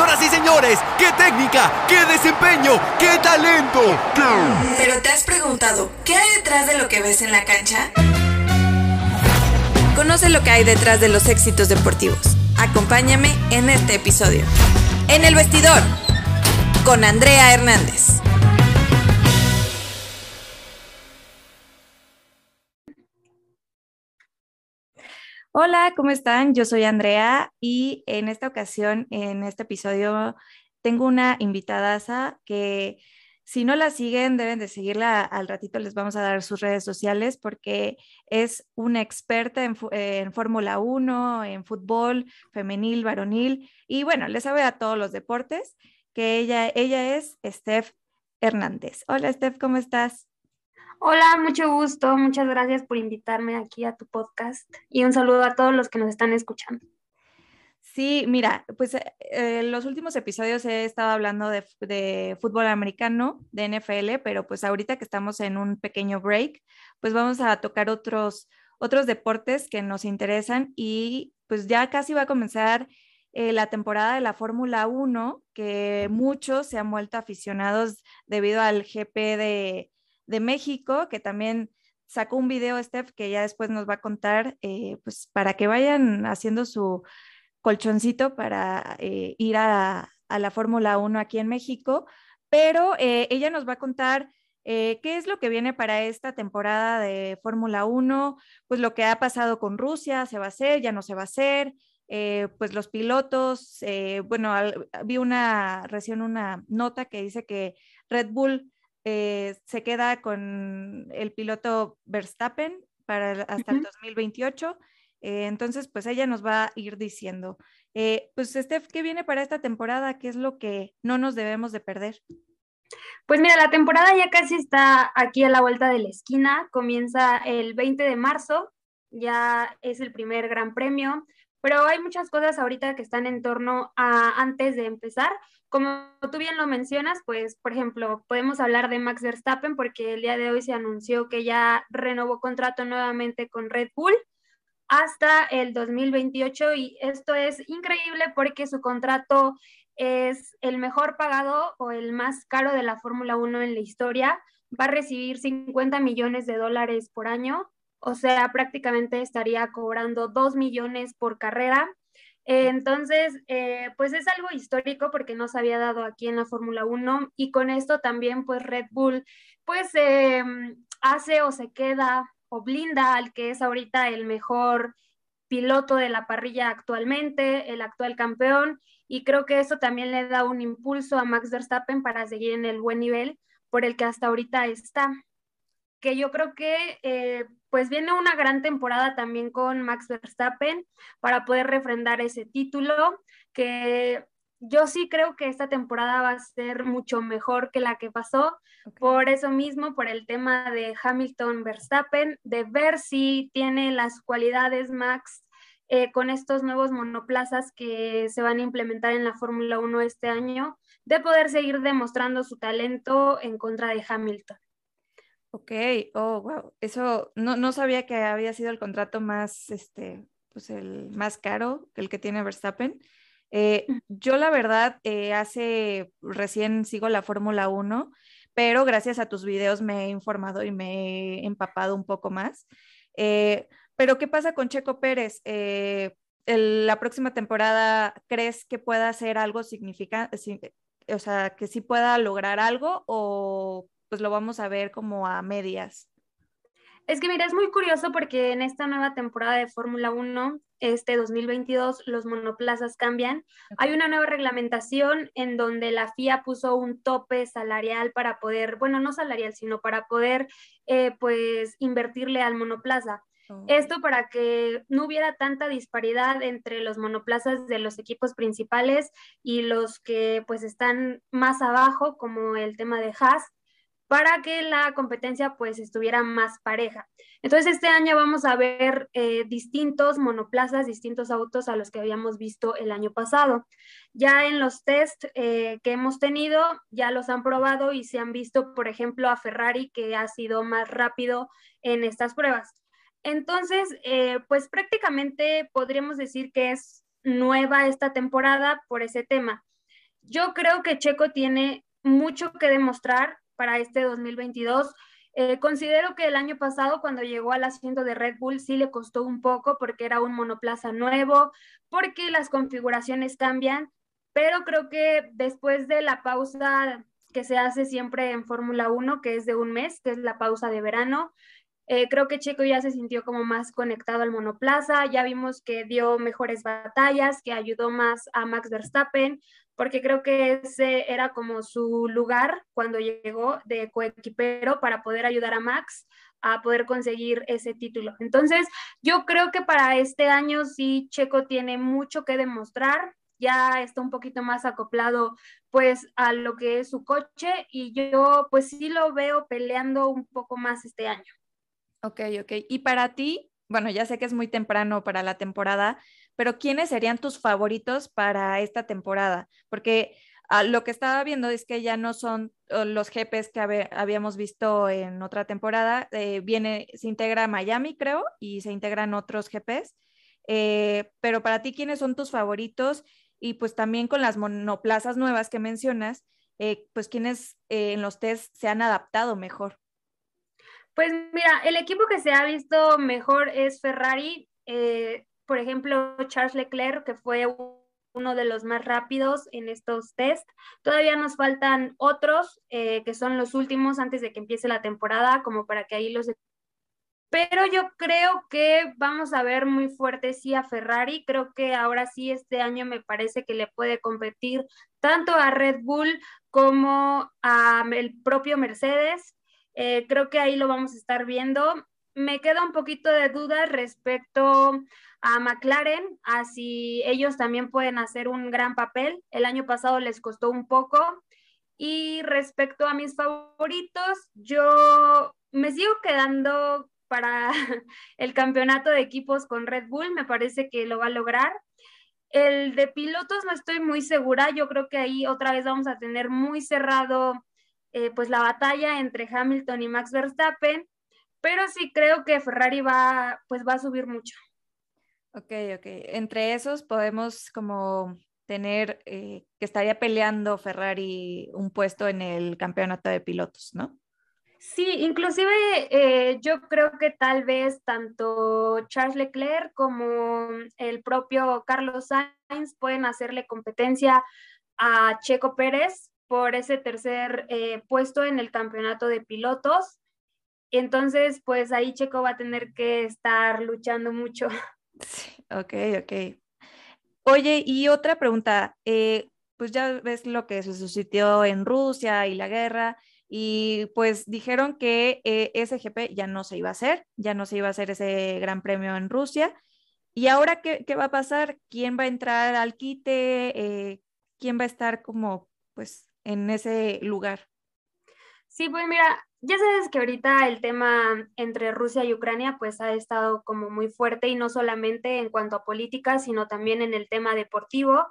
Señoras y señores, qué técnica, qué desempeño, qué talento. Pero te has preguntado, ¿qué hay detrás de lo que ves en la cancha? Conoce lo que hay detrás de los éxitos deportivos. Acompáñame en este episodio. En el vestidor, con Andrea Hernández. Hola, ¿cómo están? Yo soy Andrea y en esta ocasión, en este episodio, tengo una invitada que si no la siguen, deben de seguirla. Al ratito les vamos a dar sus redes sociales porque es una experta en, Fórmula 1, en fútbol femenil, varonil y bueno, le sabe a todos los deportes, que ella, ella es Steph Hernández. Hola Steph, ¿cómo estás? Hola, mucho gusto. Muchas gracias por invitarme aquí a tu podcast y un saludo a todos los que nos están escuchando. Sí, mira, pues eh, en los últimos episodios he estado hablando de, fútbol americano, de NFL, pero pues ahorita que estamos en un pequeño break, pues vamos a tocar otros, otros deportes que nos interesan y pues ya casi va a comenzar eh, la temporada de la Fórmula 1, que muchos se han vuelto aficionados debido al GP de, de México, que también sacó un video, Steph, que ya después nos va a contar, eh, pues para que vayan haciendo su colchoncito para eh, ir a, la Fórmula 1 aquí en México, pero eh, ella nos va a contar qué es lo que viene para esta temporada de Fórmula 1, pues lo que ha pasado con Rusia, se va a hacer, ya no se va a hacer, pues los pilotos, bueno, vi una recién una nota que dice que Red Bull eh, se queda con el piloto Verstappen para hasta el 2028. Eh, entonces, pues ella nos va a ir diciendo. Eh, pues, Steph, ¿qué viene para esta temporada? ¿Qué es lo que no nos debemos de perder? Pues mira, la temporada ya casi está aquí a la vuelta de la esquina. Comienza el 20 de marzo, ya es el primer gran premio, pero hay muchas cosas ahorita que están en torno a antes de empezar. Como tú bien lo mencionas, pues, por ejemplo, podemos hablar de Max Verstappen porque el día de hoy se anunció que ya renovó contrato nuevamente con Red Bull hasta el 2028 y esto es increíble porque su contrato es el mejor pagado o el más caro de la Fórmula 1 en la historia. Va a recibir 50 millones de dólares por año, o sea, prácticamente estaría cobrando 2 millones por carrera. Entonces, eh, pues es algo histórico porque no se había dado aquí en la Fórmula 1 y con esto también pues Red Bull pues em, hace o se queda o blinda al que es ahorita el mejor piloto de la parrilla actualmente, el actual campeón y creo que eso también le da un impulso a Max Verstappen para seguir en el buen nivel por el que hasta ahorita está. Que yo creo que eh, pues viene una gran temporada también con Max Verstappen para poder refrendar ese título, que yo sí creo que esta temporada va a ser mucho mejor que la que pasó, por eso mismo, por el tema de Hamilton Verstappen, de ver si tiene las cualidades Max eh, con estos nuevos monoplazas que se van a implementar en la Fórmula 1 este año, de poder seguir demostrando su talento en contra de Hamilton. Ok, oh, wow. Eso no, no sabía que había sido el contrato más, este, pues el más caro, el que tiene Verstappen. Eh, yo la verdad, eh, hace recién sigo la Fórmula 1, pero gracias a tus videos me he informado y me he empapado un poco más. Eh, pero ¿qué pasa con Checo Pérez? la próxima temporada, ¿crees que pueda hacer algo significante? O sea, que sí pueda lograr algo o pues lo vamos a ver como a medias. Es que mira, es muy curioso porque en esta nueva temporada de Fórmula 1, este 2022, los monoplazas cambian. Hay una nueva reglamentación en donde la FIA puso un tope salarial para poder, bueno, no salarial, sino para poder, eh, pues, invertirle al monoplaza. Esto para que no hubiera tanta disparidad entre los monoplazas de los equipos principales y los que pues están más abajo, como el tema de Haas para que la competencia pues estuviera más pareja. Entonces este año vamos a ver eh, distintos monoplazas, distintos autos a los que habíamos visto el año pasado. Ya en los test eh, que hemos tenido, ya los han probado y se han visto, por ejemplo, a Ferrari que ha sido más rápido en estas pruebas. Entonces, eh, pues prácticamente podríamos decir que es nueva esta temporada por ese tema. yo creo que Checo tiene mucho que demostrar para este 2022. Eh, considero que el año pasado, cuando llegó al asiento de Red Bull, sí le costó un poco porque era un monoplaza nuevo, porque las configuraciones cambian, pero creo que después de la pausa que se hace siempre en Fórmula 1, que es de un mes, que es la pausa de verano, eh, creo que Checo ya se sintió como más conectado al monoplaza, ya vimos que dio mejores batallas, que ayudó más a Max Verstappen, porque creo que ese era como su lugar cuando llegó de coequipero para poder ayudar a Max a poder conseguir ese título. Entonces, yo creo que para este año sí Checo tiene mucho que demostrar, ya está un poquito más acoplado pues a lo que es su coche y yo pues sí lo veo peleando un poco más este año. Ok, ok. Y para ti, bueno, ya sé que es muy temprano para la temporada, pero ¿quiénes serían tus favoritos para esta temporada? Porque ah, lo que estaba viendo es que ya no son los GPs que habíamos visto en otra temporada, eh, viene, se integra Miami, creo, y se integran otros GPs. Eh, pero para ti, ¿quiénes son tus favoritos? Y pues también con las monoplazas nuevas que mencionas, eh, pues ¿quiénes en los test se han adaptado mejor? Pues mira, el equipo que se ha visto mejor es Ferrari por ejemplo, Charles Leclerc, que fue uno de los más rápidos en estos test. Todavía nos faltan otros, eh, que son los últimos antes de que empiece la temporada, como para que ahí los... Pero yo creo que vamos a ver muy fuerte sí a Ferrari. Creo que ahora sí este año me parece que le puede competir tanto a Red Bull como a el propio Mercedes. Eh, creo que ahí lo vamos a estar viendo. Me queda un poquito de duda respecto a McLaren, así ellos también pueden hacer un gran papel. El año pasado les costó un poco. Y respecto a mis favoritos, yo me sigo quedando para el campeonato de equipos con Red Bull, me parece que lo va a lograr. El de pilotos no estoy muy segura, yo creo que ahí otra vez vamos a tener muy cerrado eh, pues la batalla entre Hamilton y Max Verstappen, pero sí creo que Ferrari va pues va a subir mucho. Ok, ok. Entre esos podemos como tener eh, que estaría peleando Ferrari un puesto en el campeonato de pilotos, ¿no? Sí, inclusive eh, yo creo que tal vez tanto Charles Leclerc como el propio Carlos Sainz pueden hacerle competencia a Checo Pérez por ese tercer eh, puesto en el campeonato de pilotos. Entonces, pues ahí Checo va a tener que estar luchando mucho. ok, ok. Oye, y otra pregunta, eh, pues ya ves lo que se sucedió en Rusia y la guerra, y pues dijeron que eh, ese GP ya no se iba a hacer, ya no se iba a hacer ese gran premio en Rusia. ¿Y ahora qué, qué va a pasar? ¿Quién va a entrar al quite? Eh, ¿Quién va a estar como pues en ese lugar? Sí, pues mira, ya sabes que ahorita el tema entre Rusia y Ucrania pues ha estado como muy fuerte y no solamente en cuanto a política, sino también en el tema deportivo.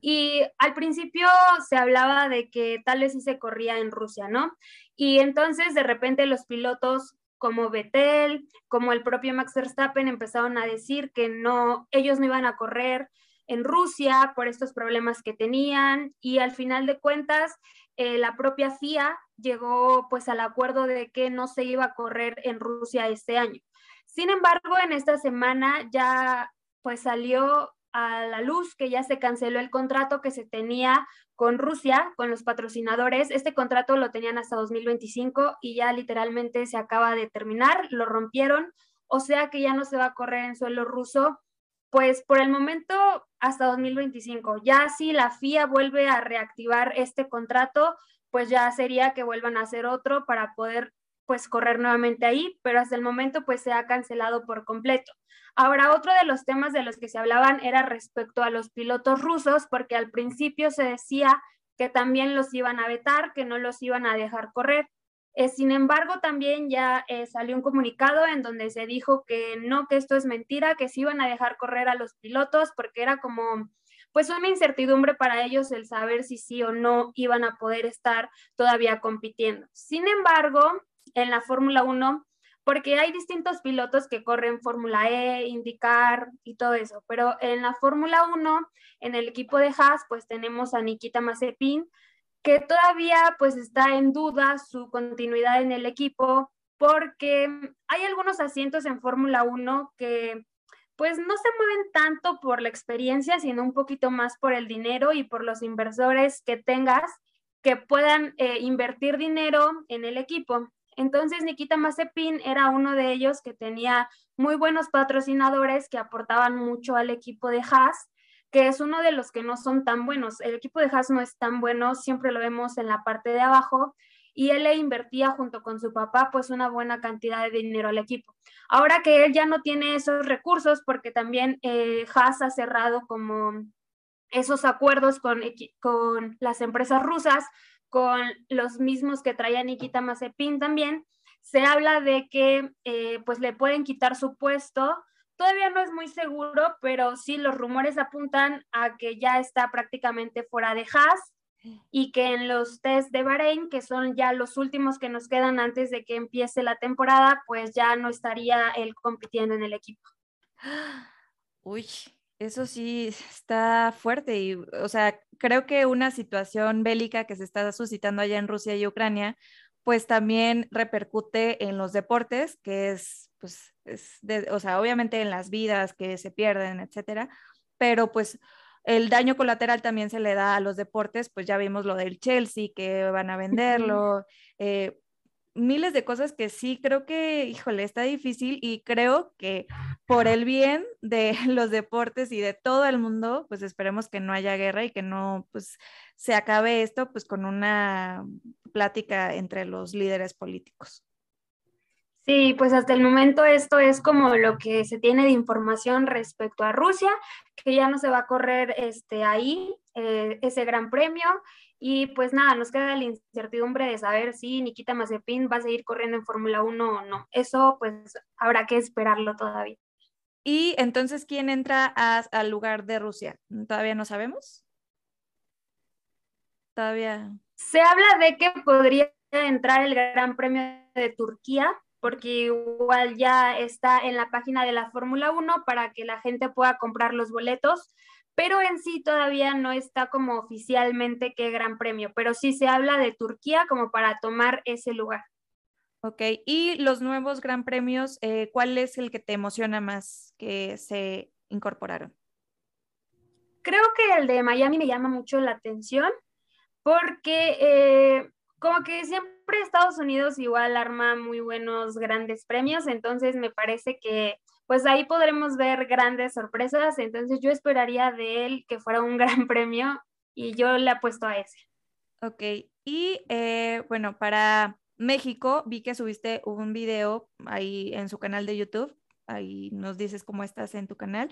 Y al principio se hablaba de que tal vez sí se corría en Rusia, ¿no? Y entonces de repente los pilotos como Vettel, como el propio Max Verstappen empezaron a decir que no, ellos no iban a correr en Rusia por estos problemas que tenían y al final de cuentas eh, la propia FIA llegó pues al acuerdo de que no se iba a correr en Rusia este año. Sin embargo, en esta semana ya pues salió a la luz que ya se canceló el contrato que se tenía con Rusia, con los patrocinadores. Este contrato lo tenían hasta 2025 y ya literalmente se acaba de terminar, lo rompieron, o sea que ya no se va a correr en suelo ruso, pues por el momento hasta 2025. Ya si la FIA vuelve a reactivar este contrato, pues ya sería que vuelvan a hacer otro para poder pues correr nuevamente ahí, pero hasta el momento pues se ha cancelado por completo. Ahora, otro de los temas de los que se hablaban era respecto a los pilotos rusos, porque al principio se decía que también los iban a vetar, que no los iban a dejar correr. Eh, sin embargo, también ya eh, salió un comunicado en donde se dijo que no, que esto es mentira, que se iban a dejar correr a los pilotos porque era como pues una incertidumbre para ellos el saber si sí o no iban a poder estar todavía compitiendo. Sin embargo, en la Fórmula 1, porque hay distintos pilotos que corren Fórmula E, IndyCar y todo eso, pero en la Fórmula 1, en el equipo de Haas, pues tenemos a Nikita Mazepin, que todavía pues está en duda su continuidad en el equipo, porque hay algunos asientos en Fórmula 1 que pues no se mueven tanto por la experiencia, sino un poquito más por el dinero y por los inversores que tengas que puedan eh, invertir dinero en el equipo. Entonces, Nikita Mazepin era uno de ellos que tenía muy buenos patrocinadores que aportaban mucho al equipo de Haas, que es uno de los que no son tan buenos. El equipo de Haas no es tan bueno, siempre lo vemos en la parte de abajo, y él le invertía junto con su papá pues una buena cantidad de dinero al equipo. Ahora que él ya no tiene esos recursos, porque también eh, Haas ha cerrado como esos acuerdos con, con las empresas rusas, con los mismos que traía Nikita Mazepin también, se habla de que eh, pues le pueden quitar su puesto. Todavía no es muy seguro, pero sí los rumores apuntan a que ya está prácticamente fuera de Haas y que en los test de Bahrein, que son ya los últimos que nos quedan antes de que empiece la temporada, pues ya no estaría él compitiendo en el equipo. Uy, eso sí está fuerte y, o sea, creo que una situación bélica que se está suscitando allá en Rusia y Ucrania, pues también repercute en los deportes, que es, pues, es o sea, obviamente en las vidas que se pierden, etcétera, pero pues el daño colateral también se le da a los deportes, pues ya vimos lo del Chelsea, que van a venderlo, eh, miles de cosas que sí creo que, híjole, está difícil y creo que por el bien de los deportes y de todo el mundo, pues esperemos que no haya guerra y que no, pues se acabe esto, pues con una plática entre los líderes políticos. Sí, pues hasta el momento esto es como lo que se tiene de información respecto a Rusia, que ya no se va a correr este, ahí eh, ese gran premio y pues nada, nos queda la incertidumbre de saber si Nikita Mazepin va a seguir corriendo en Fórmula 1 o no. Eso pues habrá que esperarlo todavía. Y entonces, ¿quién entra al lugar de Rusia? ¿Todavía no sabemos? Todavía. Se habla de que podría entrar el Gran Premio de Turquía, porque igual ya está en la página de la Fórmula 1 para que la gente pueda comprar los boletos pero en sí todavía no está como oficialmente qué gran premio, pero sí se habla de Turquía como para tomar ese lugar. Ok, y los nuevos gran premios, eh, ¿cuál es el que te emociona más que se incorporaron? Creo que el de Miami me llama mucho la atención porque eh, como que siempre Estados Unidos igual arma muy buenos grandes premios, entonces me parece que pues ahí podremos ver grandes sorpresas. Entonces yo esperaría de él que fuera un gran premio y yo le apuesto a ese. Ok, y eh, bueno, para México vi que subiste un video ahí en su canal de YouTube, ahí nos dices cómo estás en tu canal,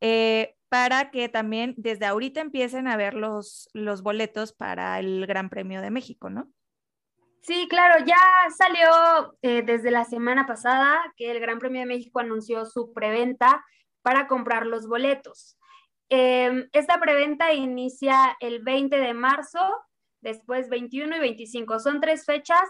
eh, para que también desde ahorita empiecen a ver los, los boletos para el Gran Premio de México, ¿no? Sí, claro, ya salió eh, desde la semana pasada que el Gran Premio de México anunció su preventa para comprar los boletos. Em, esta preventa inicia el 20 de marzo, después 21 y 25. Son tres fechas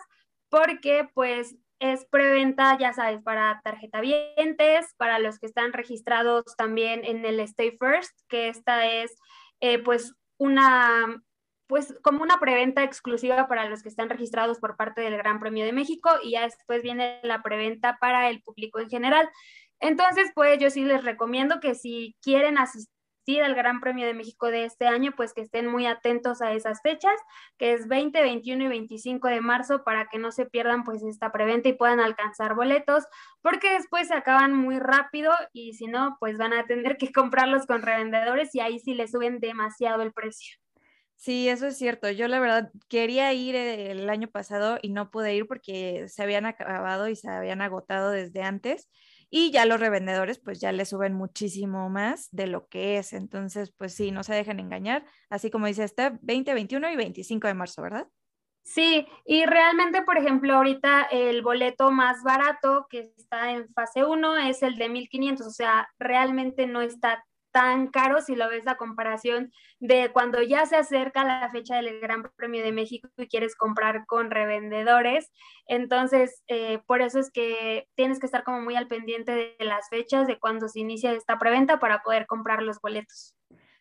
porque pues es preventa, ya sabes, para tarjeta vientes, para los que están registrados también en el Stay First, que esta es eh, pues una pues como una preventa exclusiva para los que están registrados por parte del Gran Premio de México y ya después viene la preventa para el público en general. Entonces, pues yo sí les recomiendo que si quieren asistir al Gran Premio de México de este año, pues que estén muy atentos a esas fechas, que es 20, 21 y 25 de marzo, para que no se pierdan pues esta preventa y puedan alcanzar boletos, porque después se acaban muy rápido y si no, pues van a tener que comprarlos con revendedores y ahí sí les suben demasiado el precio. Sí, eso es cierto. Yo la verdad quería ir eh, el año pasado y no pude ir porque se habían acabado y se habían agotado desde antes y ya los revendedores pues ya le suben muchísimo más de lo que es. Entonces, pues sí, no se dejen engañar. Así como dice, está 20, 21 y 25 de marzo, ¿verdad? Sí, y realmente, por ejemplo, ahorita el boleto más barato que está en fase 1 es el de 1500, o sea, realmente no está tan caro si lo ves a comparación de cuando ya se acerca la fecha del Gran Premio de México y quieres comprar con revendedores. Entonces, eh, por eso es que tienes que estar como muy al pendiente de las fechas, de cuando se inicia esta preventa para poder comprar los boletos.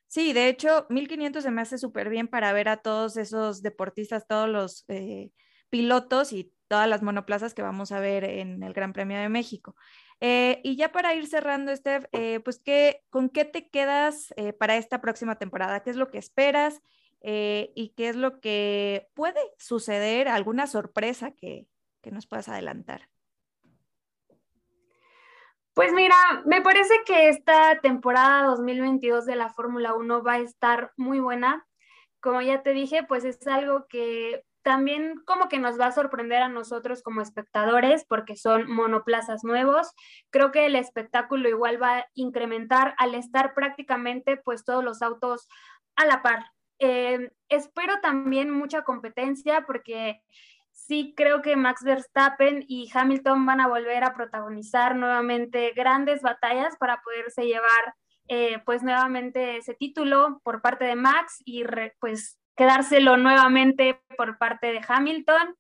Sí, de hecho, 1500 se me hace súper bien para ver a todos esos deportistas, todos los eh, pilotos y todas las monoplazas que vamos a ver en el Gran Premio de México. Eh, y ya para ir cerrando, Steph, eh, pues ¿qué, ¿con qué te quedas eh, para esta próxima temporada? ¿Qué es lo que esperas y qué es lo que puede suceder? ¿Alguna sorpresa que, que nos puedas adelantar? Pues mira, me parece que esta temporada 2022 de la Fórmula 1 va a estar muy buena. Como ya te dije, pues es algo que también como que nos va a sorprender a nosotros como espectadores porque son monoplazas nuevos. Creo que el espectáculo igual va a incrementar al estar prácticamente pues todos los autos a la par. Eh, espero también mucha competencia porque sí creo que Max Verstappen y Hamilton van a volver a protagonizar nuevamente grandes batallas para poderse llevar eh, pues nuevamente ese título por parte de Max y pues quedárselo nuevamente por parte de Hamilton.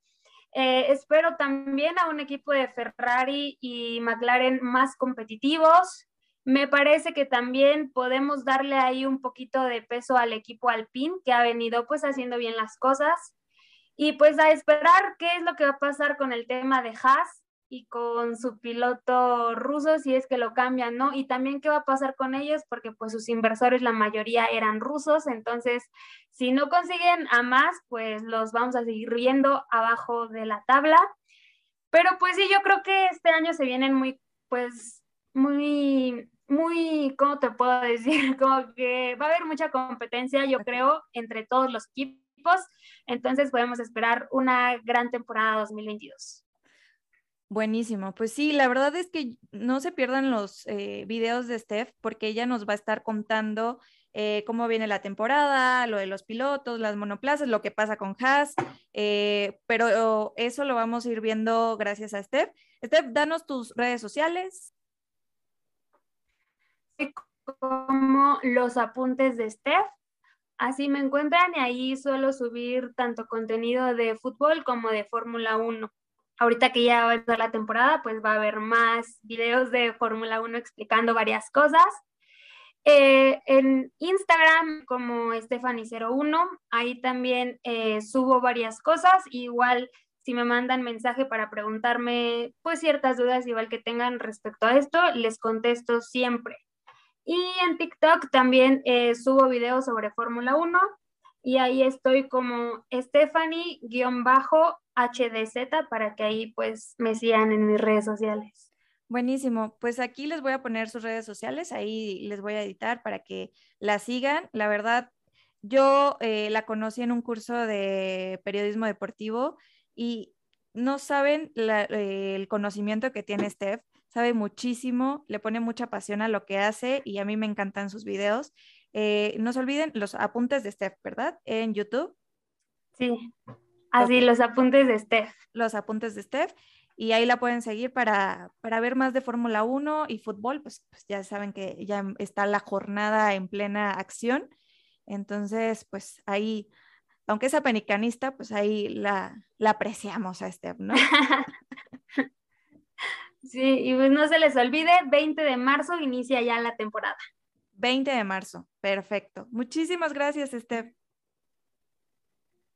Eh, espero también a un equipo de Ferrari y McLaren más competitivos. Me parece que también podemos darle ahí un poquito de peso al equipo Alpine, que ha venido pues haciendo bien las cosas. Y pues a esperar qué es lo que va a pasar con el tema de Haas y con su piloto ruso si es que lo cambian, ¿no? Y también qué va a pasar con ellos porque pues sus inversores la mayoría eran rusos, entonces si no consiguen a más, pues los vamos a seguir viendo abajo de la tabla. Pero pues sí, yo creo que este año se vienen muy, pues, muy, muy, ¿cómo te puedo decir? Como que va a haber mucha competencia, yo creo, entre todos los equipos. Entonces podemos esperar una gran temporada 2022. Buenísimo. Pues sí, la verdad es que no se pierdan los eh, videos de Steph porque ella nos va a estar contando eh, cómo viene la temporada, lo de los pilotos, las monoplazas, lo que pasa con Haas, eh, pero eso lo vamos a ir viendo gracias a Steph. Steph, danos tus redes sociales. Como los apuntes de Steph. Así me encuentran y ahí suelo subir tanto contenido de fútbol como de Fórmula 1 ahorita que ya va a empezar la temporada, pues va a haber más videos de Fórmula 1 explicando varias cosas. Eh, en Instagram como Stephanie01, ahí también eh, subo varias cosas, igual si me mandan mensaje para preguntarme pues ciertas dudas igual que tengan respecto a esto, les contesto siempre. Y en TikTok también eh, subo videos sobre Fórmula 1 y ahí estoy como Stephanie-HDZ para que ahí pues me sigan en mis redes sociales. Buenísimo, pues aquí les voy a poner sus redes sociales, ahí les voy a editar para que la sigan. La verdad, yo eh, la conocí en un curso de periodismo deportivo y no saben eh, el conocimiento que tiene Steph, sabe muchísimo, le pone mucha pasión a lo que hace y a mí me encantan sus videos. Eh, no se olviden los apuntes de Steph, ¿verdad? En YouTube. Sí, así, los apuntes de Steph. Los apuntes de Steph. Y ahí la pueden seguir para, para ver más de Fórmula 1 y fútbol, pues, pues, ya saben que ya está la jornada en plena acción. Entonces, pues ahí, aunque es apenicanista, pues ahí la, la apreciamos a Steph, ¿no? sí, y pues no se les olvide, 20 de marzo inicia ya la temporada. 20 de marzo. Perfecto. Muchísimas gracias, Steph.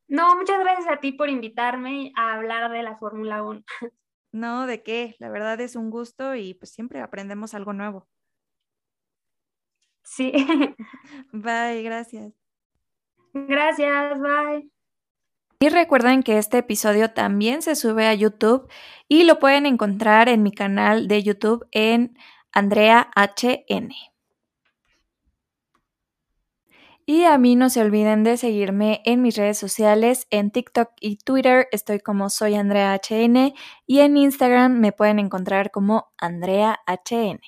No, muchas gracias a ti por invitarme a hablar de la Fórmula 1. No, de qué. La verdad es un gusto y pues siempre aprendemos algo nuevo. Sí. Bye, gracias. Gracias, bye. Y recuerden que este episodio también se sube a YouTube y lo pueden encontrar en mi canal de YouTube en Andrea HN. Y a mí no se olviden de seguirme en mis redes sociales, en TikTok y Twitter estoy como soy Andrea HN y en Instagram me pueden encontrar como Andrea HN.